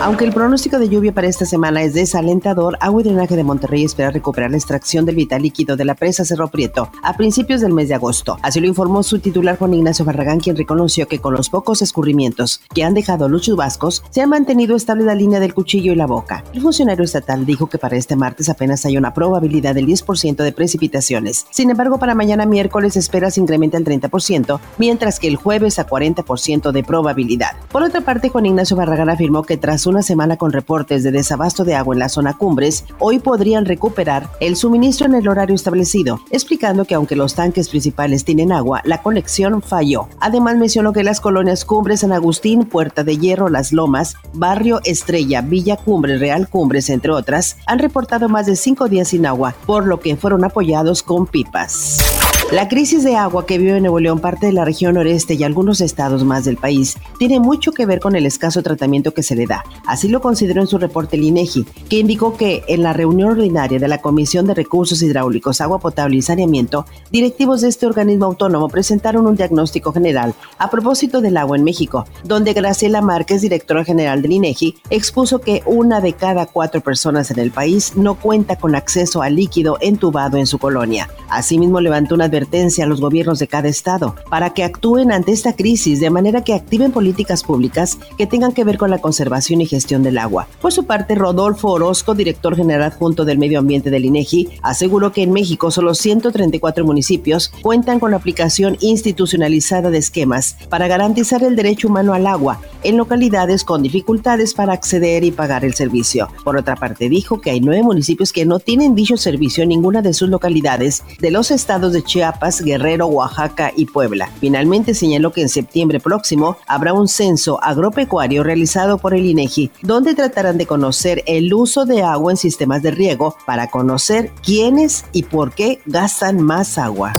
Aunque el pronóstico de lluvia para esta semana es desalentador, Agua y Drenaje de Monterrey espera recuperar la extracción del vital líquido de la presa Cerro Prieto a principios del mes de agosto. Así lo informó su titular Juan Ignacio Barragán, quien reconoció que con los pocos escurrimientos que han dejado los chubascos, se ha mantenido estable la línea del cuchillo y la boca. El funcionario estatal dijo que para este martes apenas hay una probabilidad del 10% de precipitaciones. Sin embargo, para mañana miércoles espera se incrementa al 30%, mientras que el jueves a 40% de probabilidad. Por otra parte, Juan Ignacio Barragán afirmó que tras una semana con reportes de desabasto de agua en la zona cumbres, hoy podrían recuperar el suministro en el horario establecido, explicando que aunque los tanques principales tienen agua, la conexión falló. Además mencionó que las colonias Cumbres San Agustín, Puerta de Hierro, Las Lomas, Barrio Estrella, Villa Cumbre, Real Cumbres, entre otras, han reportado más de cinco días sin agua, por lo que fueron apoyados con pipas. La crisis de agua que vive Nuevo León, parte de la región noreste y algunos estados más del país, tiene mucho que ver con el escaso tratamiento que se le da. Así lo consideró en su reporte el INEGI, que indicó que en la reunión ordinaria de la Comisión de Recursos Hidráulicos, Agua Potable y Saneamiento, directivos de este organismo autónomo presentaron un diagnóstico general a propósito del agua en México, donde Graciela Márquez, directora general del INEGI, expuso que una de cada cuatro personas en el país no cuenta con acceso a líquido entubado en su colonia. Asimismo, levantó una advertencia a los gobiernos de cada estado para que actúen ante esta crisis de manera que activen políticas públicas que tengan que ver con la conservación y gestión del agua. Por su parte, Rodolfo Orozco, director general adjunto del Medio Ambiente del INEGI, aseguró que en México solo 134 municipios cuentan con la aplicación institucionalizada de esquemas para garantizar el derecho humano al agua en localidades con dificultades para acceder y pagar el servicio. Por otra parte, dijo que hay nueve municipios que no tienen dicho servicio en ninguna de sus localidades de los estados de Guerrero, Oaxaca y Puebla. Finalmente señaló que en septiembre próximo habrá un censo agropecuario realizado por el INEGI, donde tratarán de conocer el uso de agua en sistemas de riego para conocer quiénes y por qué gastan más agua.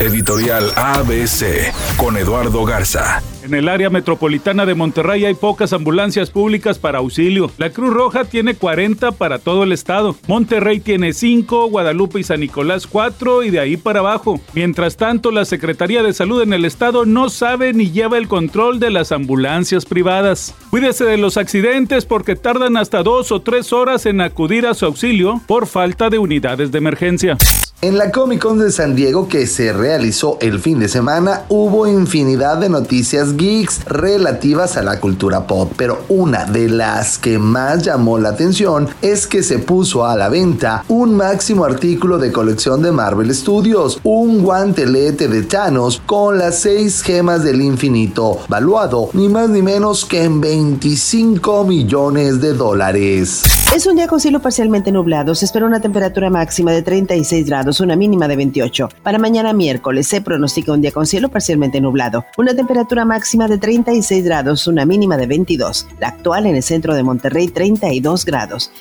Editorial ABC con Eduardo Garza. En el área metropolitana de Monterrey hay pocas ambulancias públicas para auxilio. La Cruz Roja tiene 40 para todo el estado. Monterrey tiene 5, Guadalupe y San Nicolás 4 y de ahí para abajo. Mientras tanto, la Secretaría de Salud en el estado no sabe ni lleva el control de las ambulancias privadas. Cuídese de los accidentes porque tardan hasta dos o tres horas en acudir a su auxilio por falta de unidades de emergencia. En la Comic Con de San Diego que se realizó el fin de semana hubo infinidad de noticias geeks relativas a la cultura pop, pero una de las que más llamó la atención es que se puso a la venta un máximo artículo de colección de Marvel Studios, un guantelete de Thanos con las seis gemas del infinito, valuado ni más ni menos que en 25 millones de dólares. Es un día con cielo parcialmente nublado. Se espera una temperatura máxima de 36 grados, una mínima de 28. Para mañana miércoles se pronostica un día con cielo parcialmente nublado. Una temperatura máxima de 36 grados, una mínima de 22. La actual en el centro de Monterrey, 32 grados.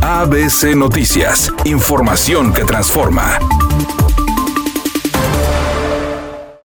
ABC Noticias. Información que transforma.